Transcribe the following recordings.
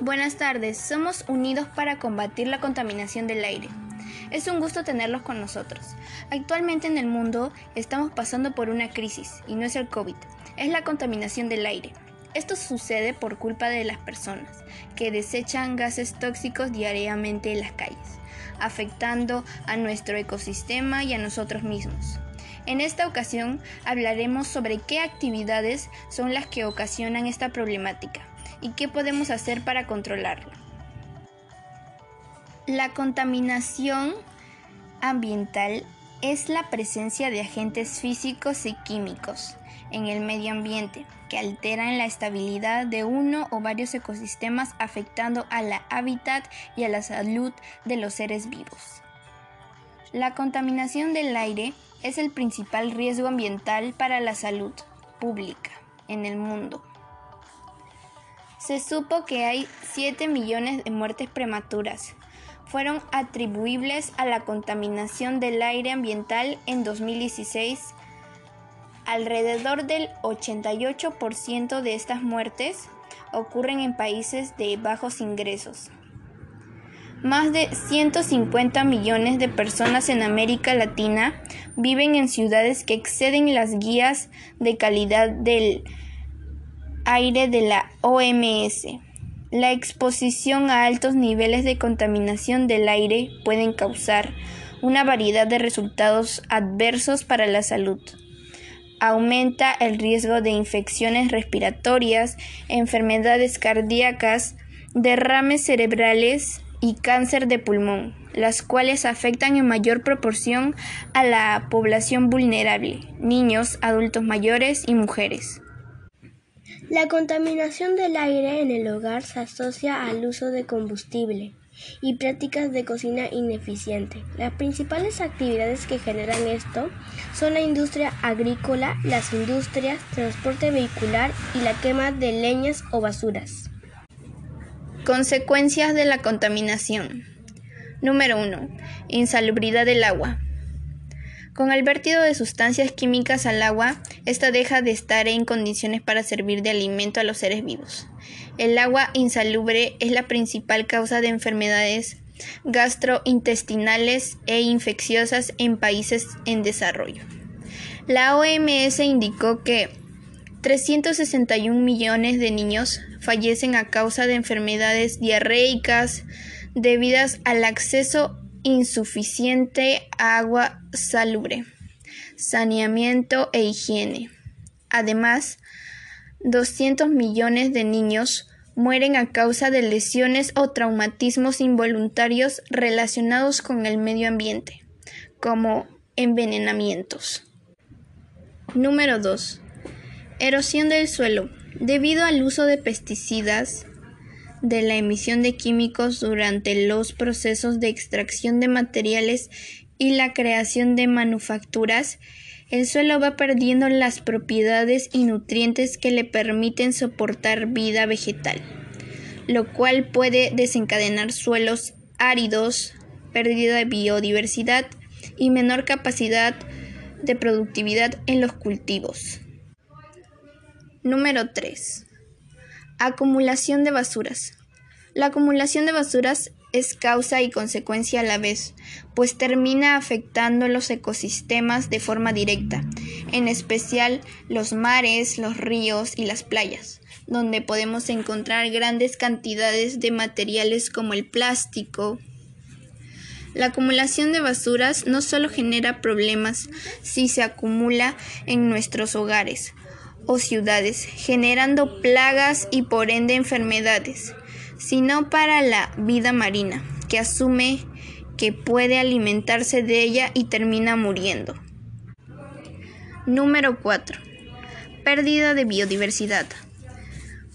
Buenas tardes, somos unidos para combatir la contaminación del aire. Es un gusto tenerlos con nosotros. Actualmente en el mundo estamos pasando por una crisis y no es el COVID, es la contaminación del aire. Esto sucede por culpa de las personas que desechan gases tóxicos diariamente en las calles, afectando a nuestro ecosistema y a nosotros mismos. En esta ocasión hablaremos sobre qué actividades son las que ocasionan esta problemática y qué podemos hacer para controlarla. La contaminación ambiental es la presencia de agentes físicos y químicos en el medio ambiente que alteran la estabilidad de uno o varios ecosistemas afectando a la hábitat y a la salud de los seres vivos. La contaminación del aire es el principal riesgo ambiental para la salud pública en el mundo. Se supo que hay 7 millones de muertes prematuras. Fueron atribuibles a la contaminación del aire ambiental en 2016. Alrededor del 88% de estas muertes ocurren en países de bajos ingresos. Más de 150 millones de personas en América Latina viven en ciudades que exceden las guías de calidad del aire de la OMS. La exposición a altos niveles de contaminación del aire pueden causar una variedad de resultados adversos para la salud. Aumenta el riesgo de infecciones respiratorias, enfermedades cardíacas, derrames cerebrales, y cáncer de pulmón, las cuales afectan en mayor proporción a la población vulnerable, niños, adultos mayores y mujeres. La contaminación del aire en el hogar se asocia al uso de combustible y prácticas de cocina ineficiente. Las principales actividades que generan esto son la industria agrícola, las industrias, transporte vehicular y la quema de leñas o basuras. Consecuencias de la contaminación. Número 1. Insalubridad del agua. Con el vertido de sustancias químicas al agua, ésta deja de estar en condiciones para servir de alimento a los seres vivos. El agua insalubre es la principal causa de enfermedades gastrointestinales e infecciosas en países en desarrollo. La OMS indicó que 361 millones de niños fallecen a causa de enfermedades diarreicas debidas al acceso insuficiente a agua salubre, saneamiento e higiene. Además, 200 millones de niños mueren a causa de lesiones o traumatismos involuntarios relacionados con el medio ambiente, como envenenamientos. Número 2. Erosión del suelo. Debido al uso de pesticidas, de la emisión de químicos durante los procesos de extracción de materiales y la creación de manufacturas, el suelo va perdiendo las propiedades y nutrientes que le permiten soportar vida vegetal, lo cual puede desencadenar suelos áridos, pérdida de biodiversidad y menor capacidad de productividad en los cultivos. Número 3. Acumulación de basuras. La acumulación de basuras es causa y consecuencia a la vez, pues termina afectando los ecosistemas de forma directa, en especial los mares, los ríos y las playas, donde podemos encontrar grandes cantidades de materiales como el plástico. La acumulación de basuras no solo genera problemas si se acumula en nuestros hogares, o ciudades, generando plagas y por ende enfermedades, sino para la vida marina, que asume que puede alimentarse de ella y termina muriendo. Número 4. Pérdida de biodiversidad.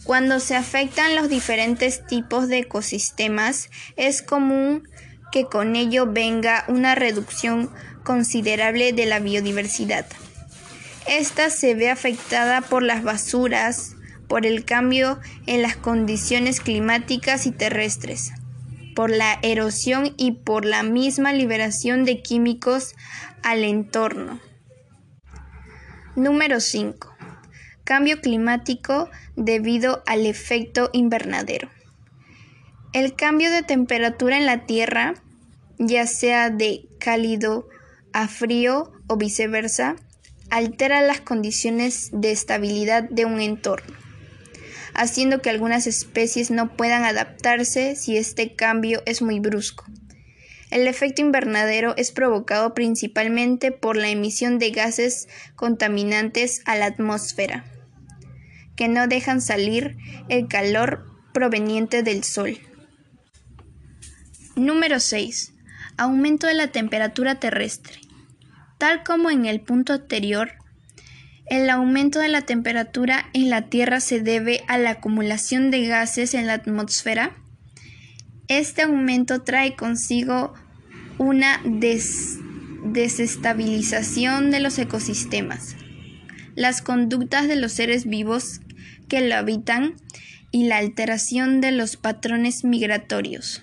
Cuando se afectan los diferentes tipos de ecosistemas, es común que con ello venga una reducción considerable de la biodiversidad. Esta se ve afectada por las basuras, por el cambio en las condiciones climáticas y terrestres, por la erosión y por la misma liberación de químicos al entorno. Número 5. Cambio climático debido al efecto invernadero. El cambio de temperatura en la Tierra, ya sea de cálido a frío o viceversa, altera las condiciones de estabilidad de un entorno, haciendo que algunas especies no puedan adaptarse si este cambio es muy brusco. El efecto invernadero es provocado principalmente por la emisión de gases contaminantes a la atmósfera, que no dejan salir el calor proveniente del Sol. Número 6. Aumento de la temperatura terrestre. Tal como en el punto anterior, el aumento de la temperatura en la Tierra se debe a la acumulación de gases en la atmósfera. Este aumento trae consigo una desestabilización de los ecosistemas, las conductas de los seres vivos que lo habitan y la alteración de los patrones migratorios,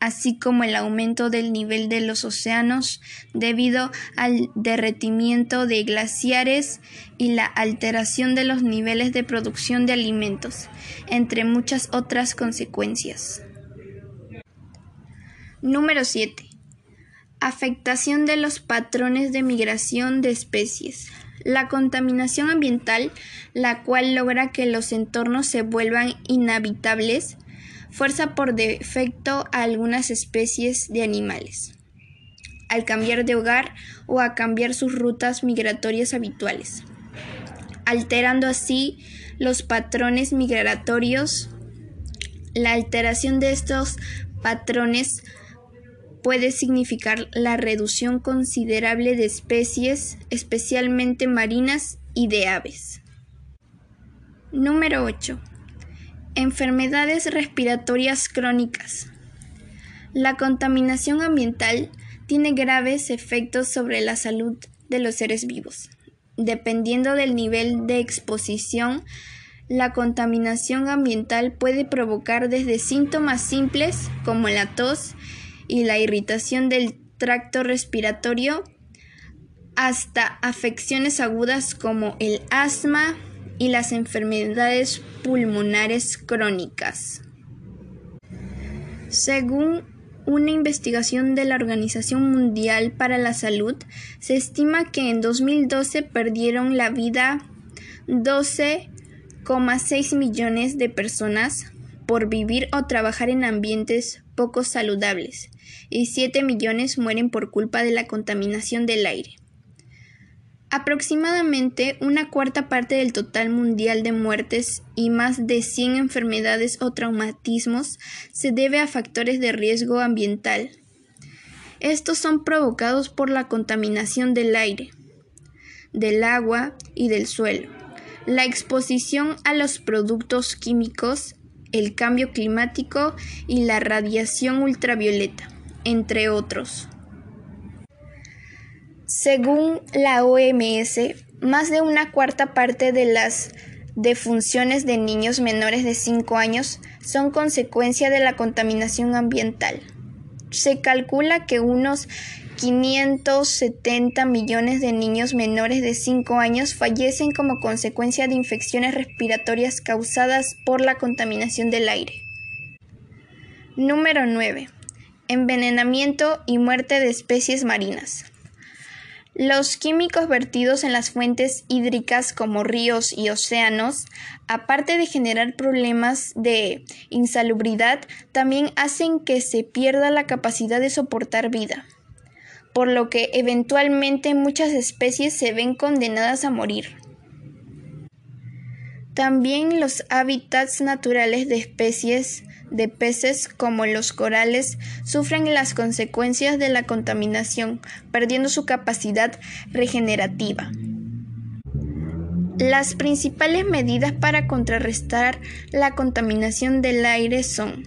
así como el aumento del nivel de los océanos debido al derretimiento de glaciares y la alteración de los niveles de producción de alimentos, entre muchas otras consecuencias. Número 7. Afectación de los patrones de migración de especies. La contaminación ambiental, la cual logra que los entornos se vuelvan inhabitables, fuerza por defecto a algunas especies de animales, al cambiar de hogar o a cambiar sus rutas migratorias habituales, alterando así los patrones migratorios. La alteración de estos patrones puede significar la reducción considerable de especies, especialmente marinas y de aves. Número 8. Enfermedades respiratorias crónicas. La contaminación ambiental tiene graves efectos sobre la salud de los seres vivos. Dependiendo del nivel de exposición, la contaminación ambiental puede provocar desde síntomas simples como la tos y la irritación del tracto respiratorio hasta afecciones agudas como el asma y las enfermedades pulmonares crónicas. Según una investigación de la Organización Mundial para la Salud, se estima que en 2012 perdieron la vida 12,6 millones de personas por vivir o trabajar en ambientes poco saludables y 7 millones mueren por culpa de la contaminación del aire. Aproximadamente una cuarta parte del total mundial de muertes y más de 100 enfermedades o traumatismos se debe a factores de riesgo ambiental. Estos son provocados por la contaminación del aire, del agua y del suelo, la exposición a los productos químicos, el cambio climático y la radiación ultravioleta entre otros. Según la OMS, más de una cuarta parte de las defunciones de niños menores de 5 años son consecuencia de la contaminación ambiental. Se calcula que unos 570 millones de niños menores de 5 años fallecen como consecuencia de infecciones respiratorias causadas por la contaminación del aire. Número 9 envenenamiento y muerte de especies marinas. Los químicos vertidos en las fuentes hídricas como ríos y océanos, aparte de generar problemas de insalubridad, también hacen que se pierda la capacidad de soportar vida, por lo que eventualmente muchas especies se ven condenadas a morir. También los hábitats naturales de especies de peces como los corales sufren las consecuencias de la contaminación, perdiendo su capacidad regenerativa. Las principales medidas para contrarrestar la contaminación del aire son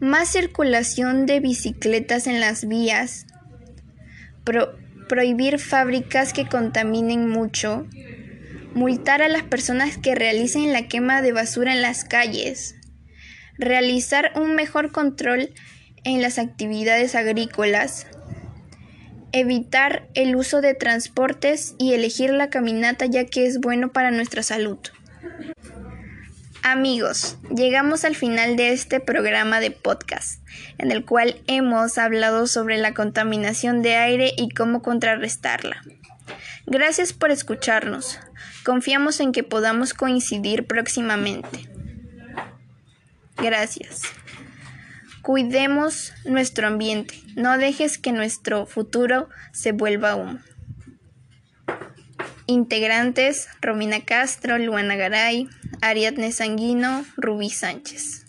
más circulación de bicicletas en las vías, prohibir fábricas que contaminen mucho, multar a las personas que realicen la quema de basura en las calles, realizar un mejor control en las actividades agrícolas, evitar el uso de transportes y elegir la caminata ya que es bueno para nuestra salud. Amigos, llegamos al final de este programa de podcast, en el cual hemos hablado sobre la contaminación de aire y cómo contrarrestarla. Gracias por escucharnos. Confiamos en que podamos coincidir próximamente. Gracias. Cuidemos nuestro ambiente. No dejes que nuestro futuro se vuelva humo. Integrantes Romina Castro, Luana Garay, Ariadne Sanguino, Rubí Sánchez.